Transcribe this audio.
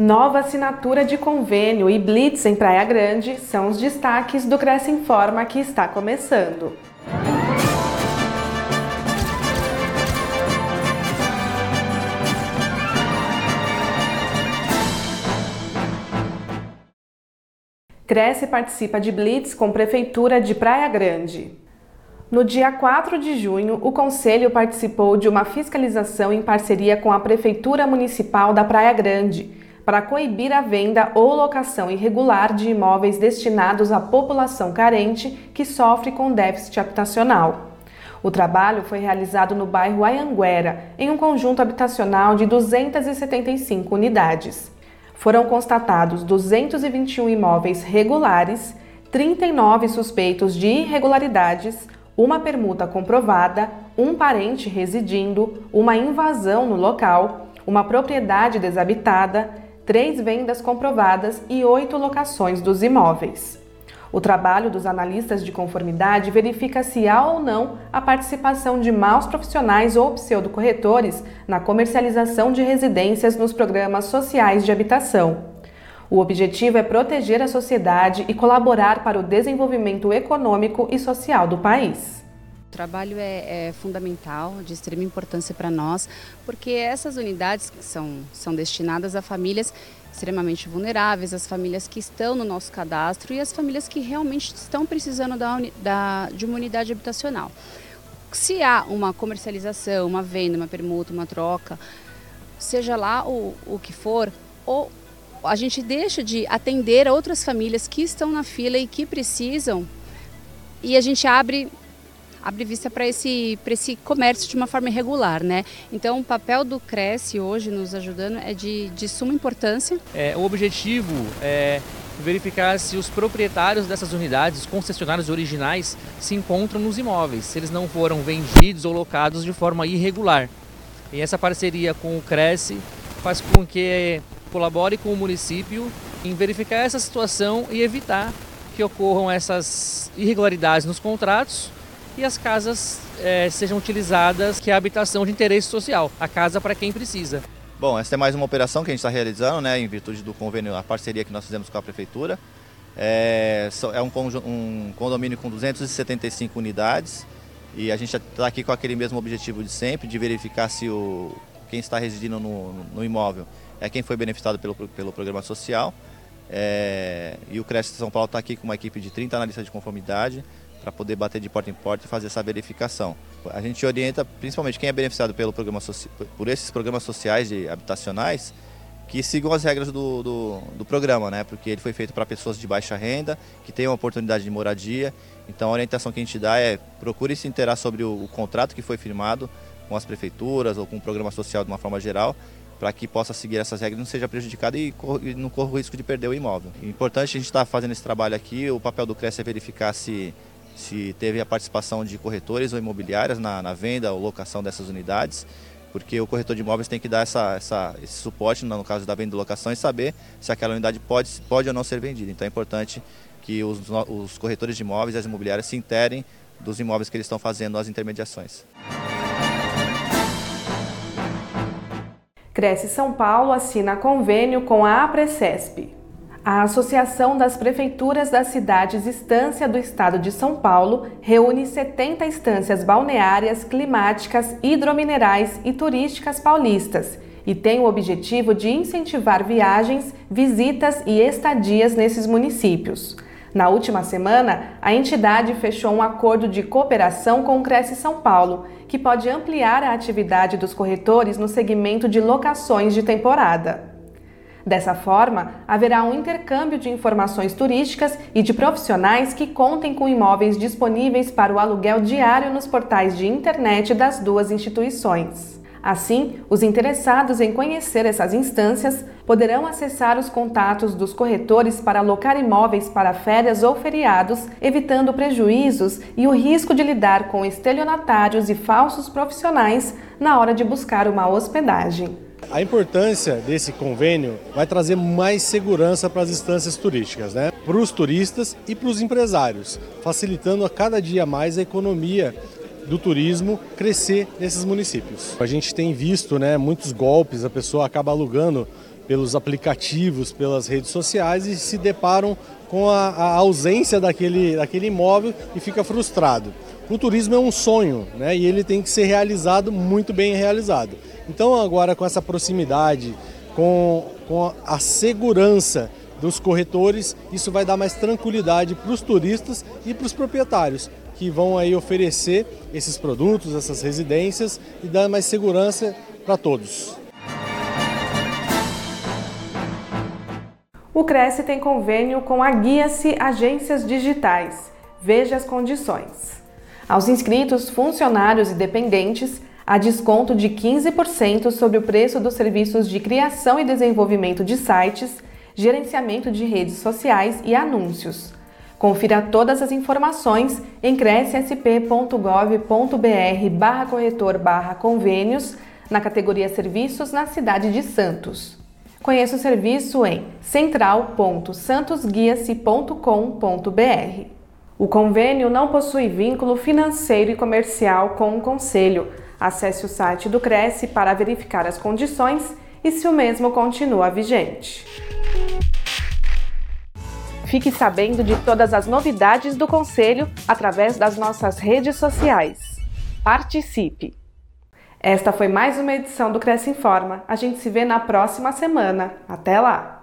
Nova assinatura de convênio e blitz em Praia Grande são os destaques do Cresce Informa que está começando. Cresce participa de blitz com Prefeitura de Praia Grande. No dia 4 de junho, o Conselho participou de uma fiscalização em parceria com a Prefeitura Municipal da Praia Grande para coibir a venda ou locação irregular de imóveis destinados à população carente que sofre com déficit habitacional. O trabalho foi realizado no bairro Ayanguera, em um conjunto habitacional de 275 unidades. Foram constatados 221 imóveis regulares, 39 suspeitos de irregularidades, uma permuta comprovada, um parente residindo, uma invasão no local, uma propriedade desabitada, três vendas comprovadas e oito locações dos imóveis. O trabalho dos analistas de conformidade verifica se há ou não a participação de maus profissionais ou pseudocorretores na comercialização de residências nos programas sociais de habitação. O objetivo é proteger a sociedade e colaborar para o desenvolvimento econômico e social do país. O trabalho é, é fundamental, de extrema importância para nós, porque essas unidades são, são destinadas a famílias extremamente vulneráveis, as famílias que estão no nosso cadastro e as famílias que realmente estão precisando da, da, de uma unidade habitacional. Se há uma comercialização, uma venda, uma permuta, uma troca, seja lá o, o que for, ou a gente deixa de atender a outras famílias que estão na fila e que precisam e a gente abre abre vista para esse, esse comércio de uma forma irregular. Né? Então, o papel do Cresce hoje nos ajudando é de, de suma importância. É, o objetivo é verificar se os proprietários dessas unidades, os concessionários originais, se encontram nos imóveis, se eles não foram vendidos ou locados de forma irregular. E essa parceria com o Cresce faz com que colabore com o município em verificar essa situação e evitar que ocorram essas irregularidades nos contratos e as casas é, sejam utilizadas que é a habitação de interesse social, a casa para quem precisa. Bom, essa é mais uma operação que a gente está realizando, né, em virtude do convênio, a parceria que nós fizemos com a prefeitura. É, é um, um condomínio com 275 unidades e a gente está aqui com aquele mesmo objetivo de sempre, de verificar se o, quem está residindo no, no imóvel é quem foi beneficiado pelo, pelo programa social. É, e o Cresce São Paulo está aqui com uma equipe de 30 analistas de conformidade, para poder bater de porta em porta e fazer essa verificação. A gente orienta principalmente quem é beneficiado pelo programa por esses programas sociais de habitacionais que sigam as regras do, do, do programa, né? porque ele foi feito para pessoas de baixa renda, que tenham oportunidade de moradia. Então a orientação que a gente dá é procure se interar sobre o, o contrato que foi firmado com as prefeituras ou com o programa social de uma forma geral, para que possa seguir essas regras, não seja prejudicado e, não corra o risco de perder o imóvel. Importante a gente estar tá fazendo esse trabalho aqui, o papel do CRES é verificar se se teve a participação de corretores ou imobiliárias na, na venda ou locação dessas unidades, porque o corretor de imóveis tem que dar essa, essa, esse suporte no caso da venda e locação e saber se aquela unidade pode, pode ou não ser vendida. Então é importante que os, os corretores de imóveis e as imobiliárias se interem dos imóveis que eles estão fazendo as intermediações. Cresce São Paulo assina convênio com a APRECESP. A Associação das Prefeituras das Cidades Estância do Estado de São Paulo reúne 70 estâncias balneárias, climáticas, hidrominerais e turísticas paulistas e tem o objetivo de incentivar viagens, visitas e estadias nesses municípios. Na última semana, a entidade fechou um acordo de cooperação com o Cresce São Paulo, que pode ampliar a atividade dos corretores no segmento de locações de temporada. Dessa forma, haverá um intercâmbio de informações turísticas e de profissionais que contem com imóveis disponíveis para o aluguel diário nos portais de internet das duas instituições. Assim, os interessados em conhecer essas instâncias poderão acessar os contatos dos corretores para alocar imóveis para férias ou feriados, evitando prejuízos e o risco de lidar com estelionatários e falsos profissionais na hora de buscar uma hospedagem. A importância desse convênio vai trazer mais segurança para as instâncias turísticas, né? para os turistas e para os empresários, facilitando a cada dia mais a economia do turismo crescer nesses municípios. A gente tem visto né, muitos golpes, a pessoa acaba alugando pelos aplicativos, pelas redes sociais e se deparam com a, a ausência daquele, daquele imóvel e fica frustrado. O turismo é um sonho né, e ele tem que ser realizado, muito bem realizado. Então, agora com essa proximidade, com, com a segurança dos corretores, isso vai dar mais tranquilidade para os turistas e para os proprietários que vão aí oferecer esses produtos, essas residências e dar mais segurança para todos. O Cresce tem convênio com a Guia-se Agências Digitais. Veja as condições. Aos inscritos, funcionários e dependentes, há desconto de 15% sobre o preço dos serviços de criação e desenvolvimento de sites, gerenciamento de redes sociais e anúncios. Confira todas as informações em crescsp.gov.br barra corretor barra convênios na categoria Serviços na cidade de Santos. Conheça o serviço em central.santosguia-se.com.br. O convênio não possui vínculo financeiro e comercial com o Conselho. Acesse o site do Cresce para verificar as condições e se o mesmo continua vigente. Fique sabendo de todas as novidades do Conselho através das nossas redes sociais. Participe! Esta foi mais uma edição do Cresce Informa. A gente se vê na próxima semana. Até lá!